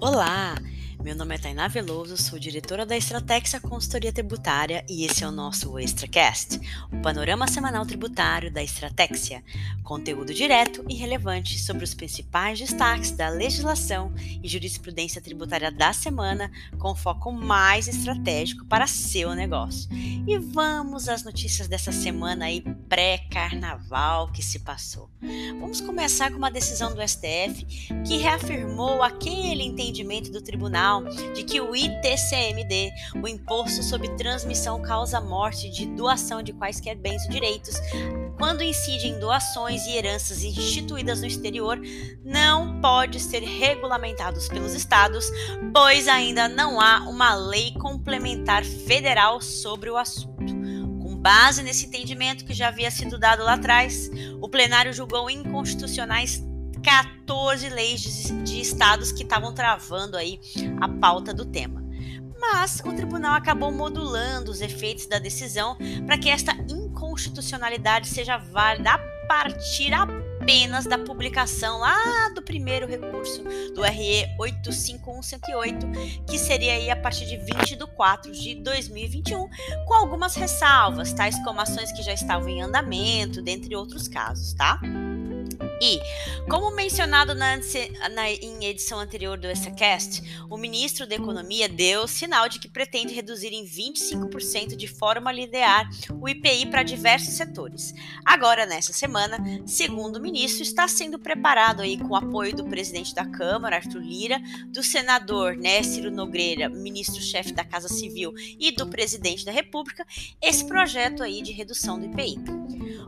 Olá! Meu nome é Tainá Veloso, sou diretora da Estratex Consultoria Tributária e esse é o nosso ExtraCast, o panorama semanal tributário da Estratexia. Conteúdo direto e relevante sobre os principais destaques da legislação e jurisprudência tributária da semana, com foco mais estratégico para seu negócio. E vamos às notícias dessa semana aí pré-carnaval que se passou. Vamos começar com uma decisão do STF que reafirmou aquele entendimento do tribunal de que o ITCMD, o Imposto sobre Transmissão Causa Morte de Doação de Quaisquer Bens ou Direitos, quando incide em doações e heranças instituídas no exterior, não pode ser regulamentados pelos estados, pois ainda não há uma lei complementar federal sobre o assunto. Com base nesse entendimento que já havia sido dado lá atrás, o plenário julgou inconstitucionais 14 leis de, de estados que estavam travando aí a pauta do tema. Mas o tribunal acabou modulando os efeitos da decisão para que esta inconstitucionalidade seja válida a partir apenas da publicação lá do primeiro recurso do RE 85108, que seria aí a partir de 20 de 4 de 2021, com algumas ressalvas, tais como ações que já estavam em andamento, dentre outros casos, tá? E, como mencionado na, na, em edição anterior do ESSACast, o ministro da Economia deu sinal de que pretende reduzir em 25% de forma linear o IPI para diversos setores. Agora, nessa semana, segundo o ministro, está sendo preparado aí com o apoio do presidente da Câmara, Arthur Lira, do senador né, Ciro Nogueira, ministro-chefe da Casa Civil, e do presidente da República, esse projeto aí de redução do IPI.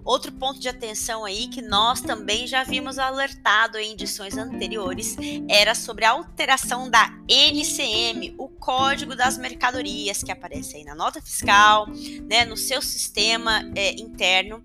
Outro ponto de atenção aí que nós também já havíamos alertado em edições anteriores era sobre a alteração da NCM, o Código das Mercadorias, que aparece aí na nota fiscal, né, no seu sistema é, interno.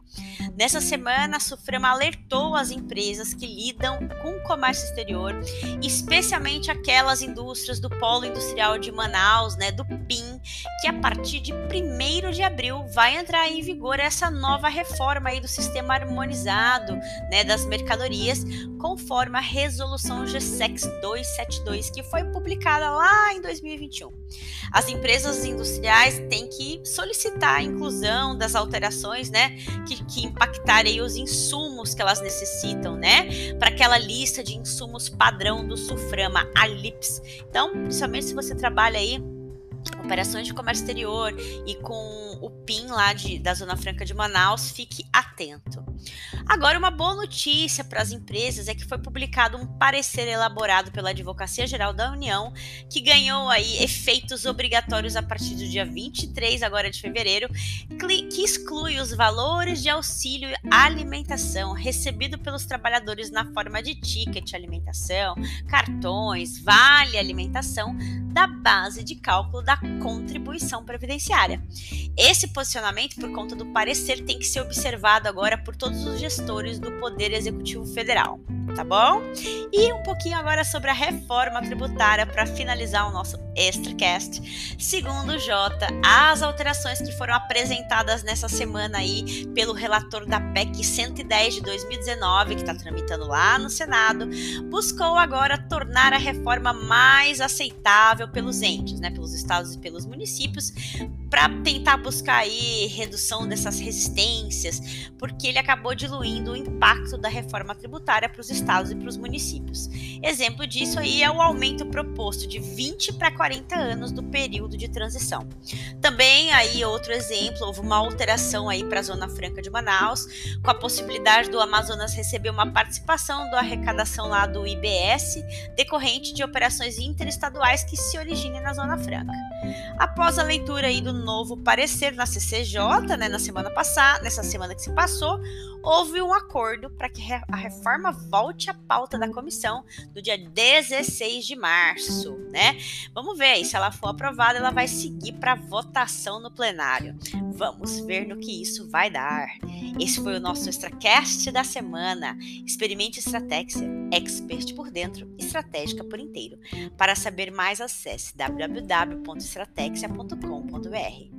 Nessa semana, a Suframa alertou as empresas que lidam com o comércio exterior, especialmente aquelas indústrias do Polo Industrial de Manaus, né, do PIN, que a partir de 1 de abril vai entrar em vigor essa nova reforma aí do sistema harmonizado né, das mercadorias, conforme a resolução GSEX 272, que foi publicada lá em 2021. As empresas industriais têm que solicitar a inclusão das alterações né, que, que impactarem os insumos que elas necessitam, né? Para aquela lista de insumos padrão do Suframa, a LIPS. Então, principalmente se você trabalha aí operações de comércio exterior e com o PIN lá de, da Zona Franca de Manaus, fique atento. Agora, uma boa notícia para as empresas é que foi publicado um parecer elaborado pela Advocacia Geral da União, que ganhou aí efeitos obrigatórios a partir do dia 23 agora de fevereiro, que exclui os valores de auxílio alimentação recebido pelos trabalhadores na forma de ticket alimentação, cartões, vale alimentação da base de cálculo da contribuição previdenciária. Esse posicionamento, por conta do parecer, tem que ser observado agora por todos os gestores do Poder Executivo Federal tá bom? E um pouquinho agora sobre a reforma tributária para finalizar o nosso ExtraCast. Segundo Jota, as alterações que foram apresentadas nessa semana aí pelo relator da PEC 110 de 2019, que está tramitando lá no Senado, buscou agora tornar a reforma mais aceitável pelos entes, né, pelos estados e pelos municípios, para tentar buscar aí redução dessas resistências, porque ele acabou diluindo o impacto da reforma tributária para os estados e para os municípios. Exemplo disso aí é o aumento proposto de 20 para 40 anos do período de transição. Também aí outro exemplo, houve uma alteração aí para a Zona Franca de Manaus, com a possibilidade do Amazonas receber uma participação da arrecadação lá do IBS, decorrente de operações interestaduais que se originem na Zona Franca. Após a leitura aí do novo parecer na CCJ, né, na semana passada, nessa semana que se passou, houve um acordo para que a reforma volte à pauta da comissão no dia 16 de março, né? Vamos ver aí, se ela for aprovada, ela vai seguir para votação no plenário. Vamos ver no que isso vai dar. Esse foi o nosso Extracast da semana. Experimente Estratégia, expert por dentro, estratégica por inteiro. Para saber mais, acesse www.estratégia.com.br.